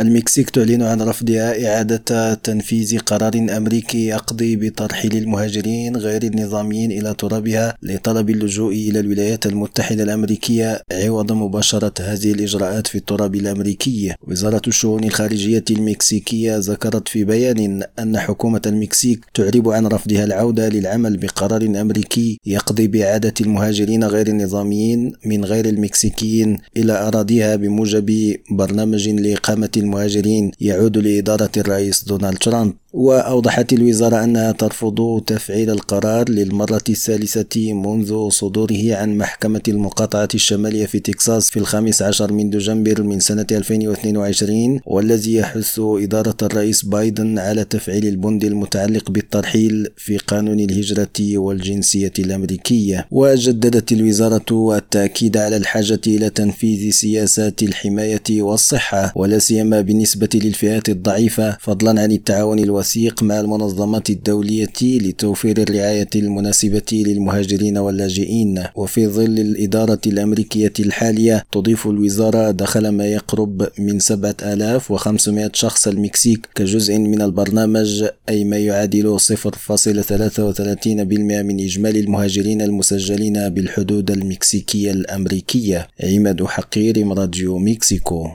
المكسيك تعلن عن رفضها إعادة تنفيذ قرار أمريكي يقضي بترحيل المهاجرين غير النظاميين إلى ترابها لطلب اللجوء إلى الولايات المتحدة الأمريكية عوض مباشرة هذه الإجراءات في التراب الأمريكي. وزارة الشؤون الخارجية المكسيكية ذكرت في بيان أن حكومة المكسيك تعرب عن رفضها العودة للعمل بقرار أمريكي يقضي بإعادة المهاجرين غير النظاميين من غير المكسيكيين إلى أراضيها بموجب برنامج لإقامة المهاجرين. يعود لإدارة الرئيس دونالد ترامب. وأوضحت الوزارة أنها ترفض تفعيل القرار للمرة الثالثة منذ صدوره عن محكمة المقاطعة الشمالية في تكساس في الخامس عشر من دجنبر من سنة 2022 والذي يحث إدارة الرئيس بايدن على تفعيل البند المتعلق بالترحيل في قانون الهجرة والجنسية الأمريكية. وجددت الوزارة التأكيد على الحاجة إلى تنفيذ سياسات الحماية والصحة ولا سيما بالنسبة للفئات الضعيفة فضلا عن التعاون الوزاري الوثيق مع المنظمات الدولية لتوفير الرعاية المناسبة للمهاجرين واللاجئين. وفي ظل الإدارة الأمريكية الحالية تضيف الوزارة دخل ما يقرب من 7500 شخص المكسيك كجزء من البرنامج أي ما يعادل 0.33% من إجمالي المهاجرين المسجلين بالحدود المكسيكية الأمريكية. عماد حقير راديو مكسيكو.